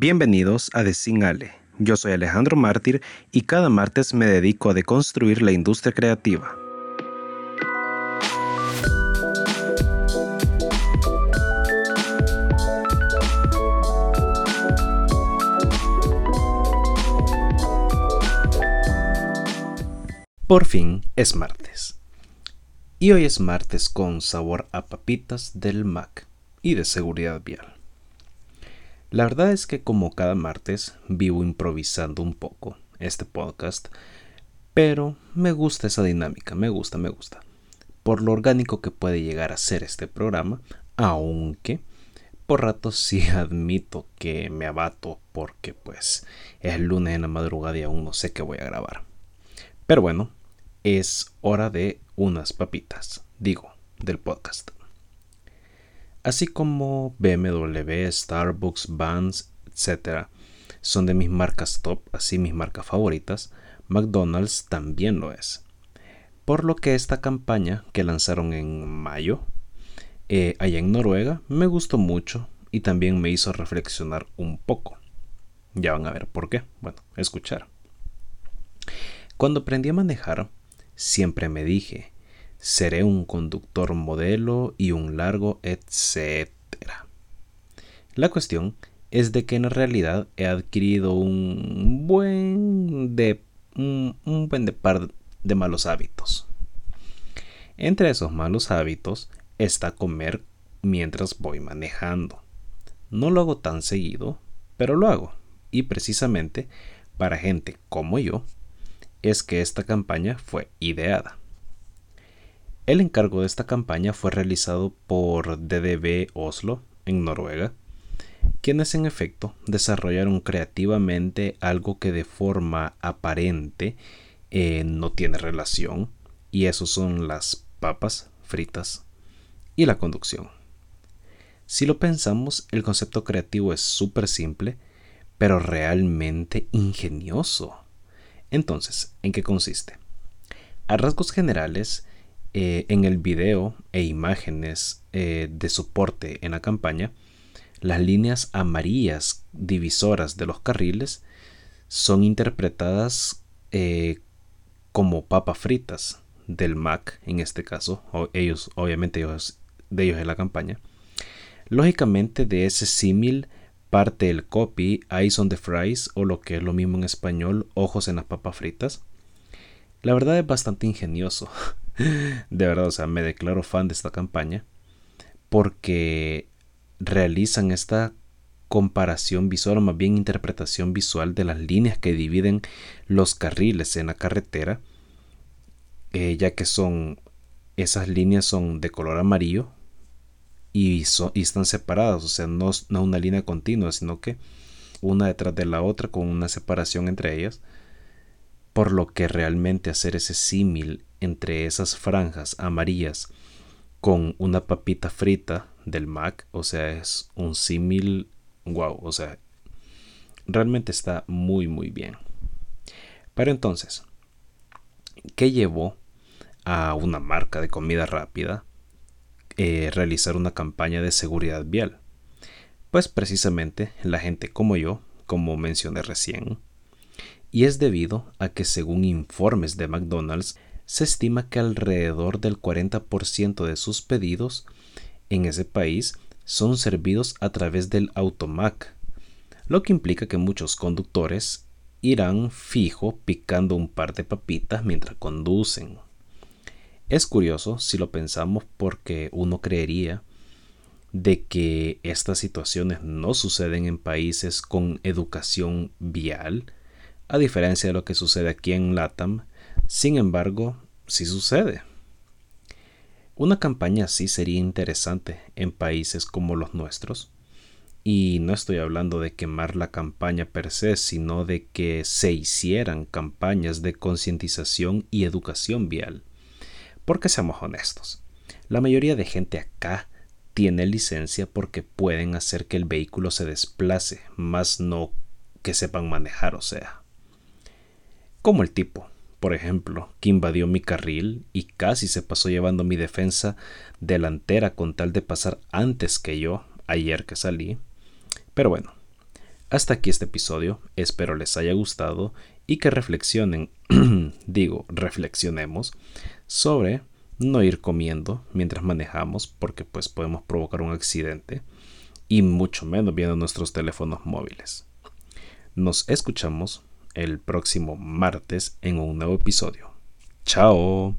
Bienvenidos a Desingale. Yo soy Alejandro Mártir y cada martes me dedico a deconstruir la industria creativa. Por fin es martes. Y hoy es martes con sabor a papitas del Mac y de seguridad vial. La verdad es que como cada martes vivo improvisando un poco este podcast, pero me gusta esa dinámica, me gusta, me gusta. Por lo orgánico que puede llegar a ser este programa, aunque por rato sí admito que me abato porque pues es lunes en la madrugada y aún no sé qué voy a grabar. Pero bueno, es hora de unas papitas, digo, del podcast así como BMW, Starbucks, Vans, etc. Son de mis marcas top, así mis marcas favoritas, McDonald's también lo es. Por lo que esta campaña que lanzaron en mayo, eh, allá en Noruega, me gustó mucho y también me hizo reflexionar un poco. Ya van a ver por qué. Bueno, escuchar. Cuando aprendí a manejar, siempre me dije, seré un conductor modelo y un largo etcétera. La cuestión es de que en realidad he adquirido un buen de un, buen de par de malos hábitos. Entre esos malos hábitos está comer mientras voy manejando. No lo hago tan seguido, pero lo hago. Y precisamente para gente como yo es que esta campaña fue ideada. El encargo de esta campaña fue realizado por DDB Oslo, en Noruega, quienes en efecto desarrollaron creativamente algo que de forma aparente eh, no tiene relación, y eso son las papas fritas y la conducción. Si lo pensamos, el concepto creativo es súper simple, pero realmente ingenioso. Entonces, ¿en qué consiste? A rasgos generales, eh, en el video e imágenes eh, de soporte en la campaña, las líneas amarillas divisoras de los carriles son interpretadas eh, como papas fritas del Mac, en este caso, ellos, obviamente ellos, de ellos en la campaña. Lógicamente de ese símil parte el copy Eyes on the Fries o lo que es lo mismo en español, ojos en las papas fritas. La verdad es bastante ingenioso. de verdad, o sea, me declaro fan de esta campaña porque realizan esta comparación visual o más bien interpretación visual de las líneas que dividen los carriles en la carretera, eh, ya que son esas líneas son de color amarillo y, y están separadas, o sea, no, no una línea continua, sino que una detrás de la otra con una separación entre ellas, por lo que realmente hacer ese símil entre esas franjas amarillas con una papita frita del Mac, o sea, es un símil, wow, o sea, realmente está muy, muy bien. Pero entonces, ¿qué llevó a una marca de comida rápida eh, realizar una campaña de seguridad vial? Pues precisamente la gente como yo, como mencioné recién, y es debido a que según informes de McDonald's, se estima que alrededor del 40% de sus pedidos en ese país son servidos a través del automac, lo que implica que muchos conductores irán fijo picando un par de papitas mientras conducen. Es curioso si lo pensamos porque uno creería de que estas situaciones no suceden en países con educación vial, a diferencia de lo que sucede aquí en LATAM, sin embargo, sí sucede. Una campaña así sería interesante en países como los nuestros. Y no estoy hablando de quemar la campaña per se, sino de que se hicieran campañas de concientización y educación vial. Porque seamos honestos, la mayoría de gente acá tiene licencia porque pueden hacer que el vehículo se desplace, más no que sepan manejar, o sea. Como el tipo, por ejemplo, que invadió mi carril y casi se pasó llevando mi defensa delantera con tal de pasar antes que yo, ayer que salí. Pero bueno, Hasta aquí este episodio, espero les haya gustado y que reflexionen, digo, reflexionemos sobre no ir comiendo mientras manejamos porque pues podemos provocar un accidente y mucho menos viendo nuestros teléfonos móviles. Nos escuchamos el próximo martes en un nuevo episodio. Chao.